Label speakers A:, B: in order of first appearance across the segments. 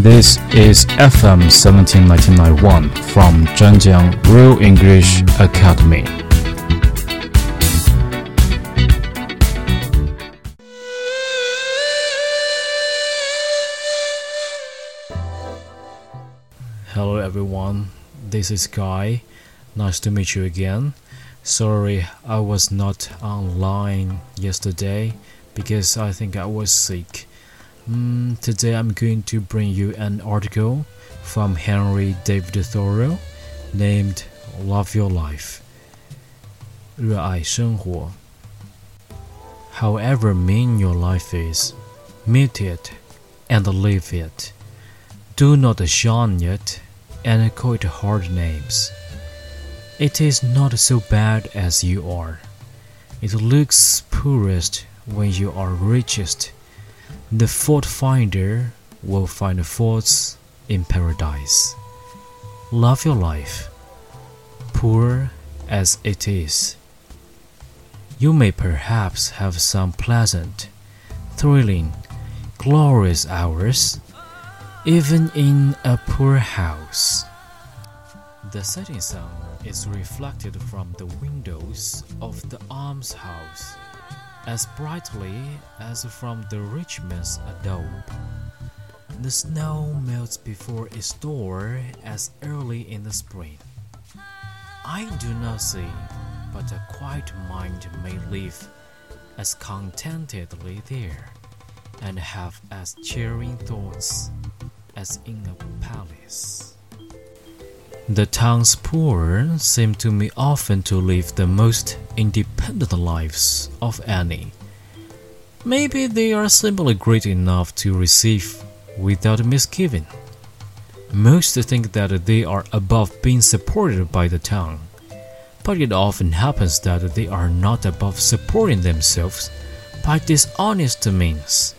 A: This is FM 17991 from Zhanjiang Real English Academy. Hello everyone, this is Guy. Nice to meet you again. Sorry I was not online yesterday because I think I was sick. Mm, today I'm going to bring you an article from Henry David Thoreau named Love Your Life. 热爱生活. However mean your life is, meet it and live it. Do not shun it and call it hard names. It is not so bad as you are. It looks poorest when you are richest. The fault finder will find faults in paradise. Love your life, poor as it is. You may perhaps have some pleasant, thrilling, glorious hours, even in a poor house. The setting sun is reflected from the windows of the almshouse as brightly as from the rich man's adobe. The snow melts before its door as early in the spring. I do not see, but a quiet mind may live as contentedly there, and have as cheering thoughts as in a palace. The town's poor seem to me often to live the most independent lives of any. Maybe they are simply great enough to receive without misgiving. Most think that they are above being supported by the town, but it often happens that they are not above supporting themselves by dishonest means,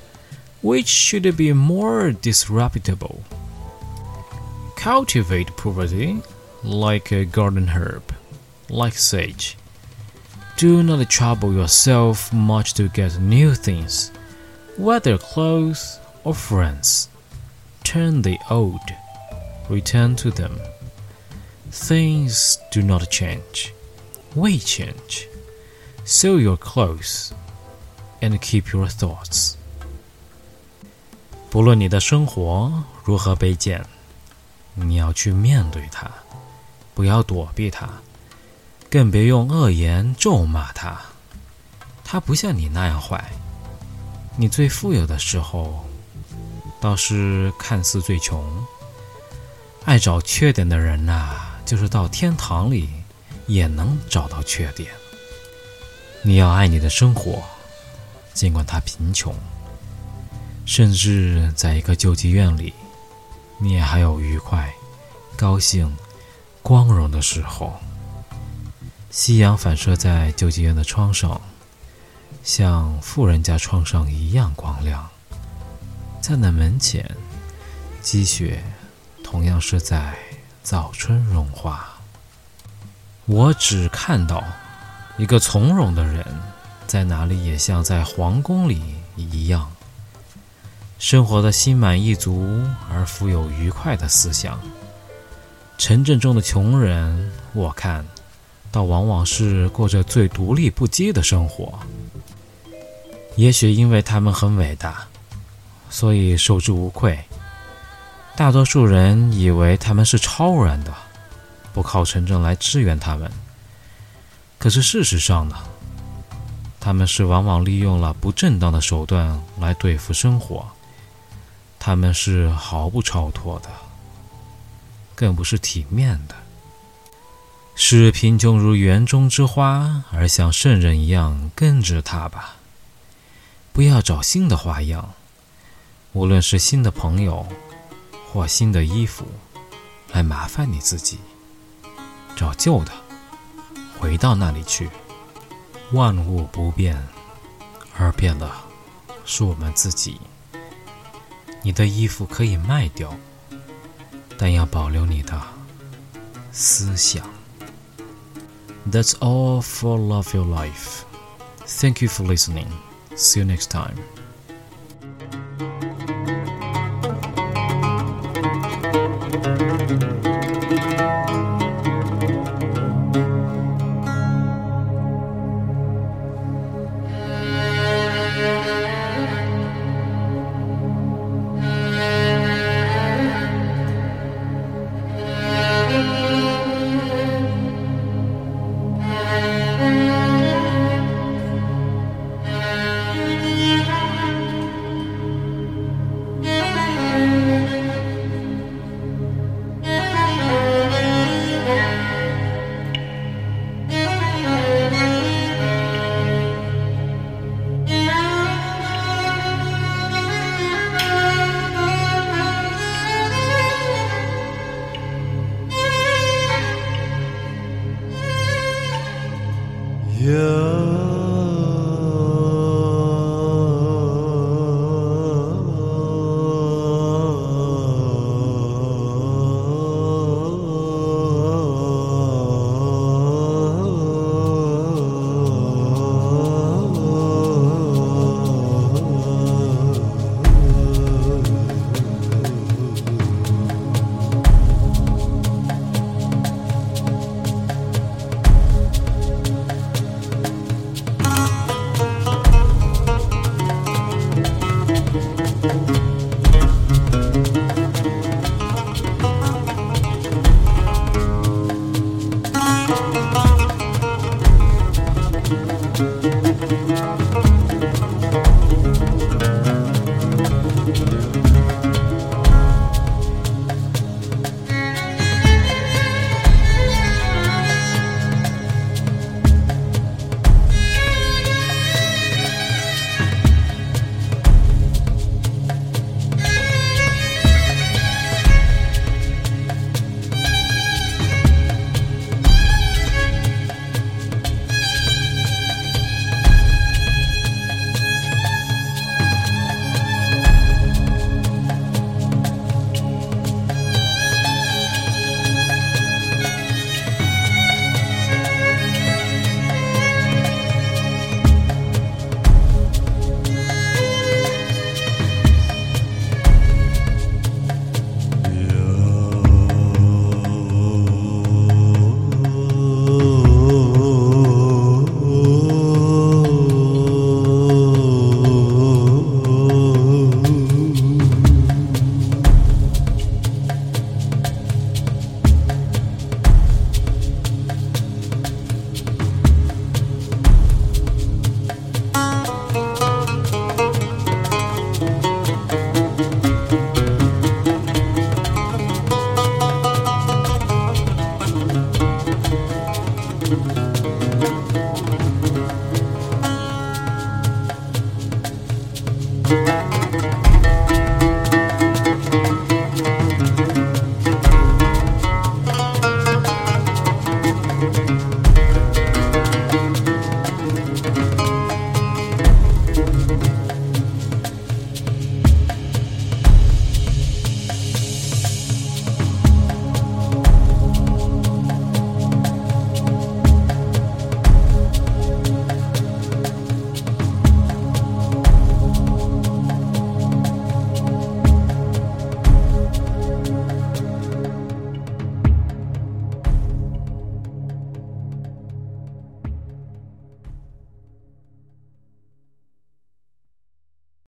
A: which should be more disreputable Cultivate poverty like a garden herb, like sage. Do not trouble yourself much to get new things, whether clothes or friends. Turn the old, return to them. Things do not change, we change. Sew your clothes and keep your thoughts. 不论你的生活如何卑贱。 你要去面对它，不要躲避它，更别用恶言咒骂它。它不像你那样坏。你最富有的时候，倒是看似最穷。爱找缺点的人呐，就是到天堂里也能找到缺点。你要爱你的生活，尽管它贫穷，甚至在一个救济院里。你也还有愉快、高兴、光荣的时候。夕阳反射在救济院的窗上，像富人家窗上一样光亮。在那门前，积雪同样是在早春融化。我只看到一个从容的人，在哪里也像在皇宫里一样。生活的心满意足而富有愉快的思想。城镇中的穷人，我看，倒往往是过着最独立不羁的生活。也许因为他们很伟大，所以受之无愧。大多数人以为他们是超然的，不靠城镇来支援他们。可是事实上呢？他们是往往利用了不正当的手段来对付生活。他们是毫不超脱的，更不是体面的。是贫穷如园中之花，而像圣人一样跟着他吧。不要找新的花样，无论是新的朋友或新的衣服，来麻烦你自己。找旧的，回到那里去。万物不变，而变的是我们自己。你的衣服可以卖掉，但要保留你的思想。That's all for Love Your Life. Thank you for listening. See you next time.
B: go.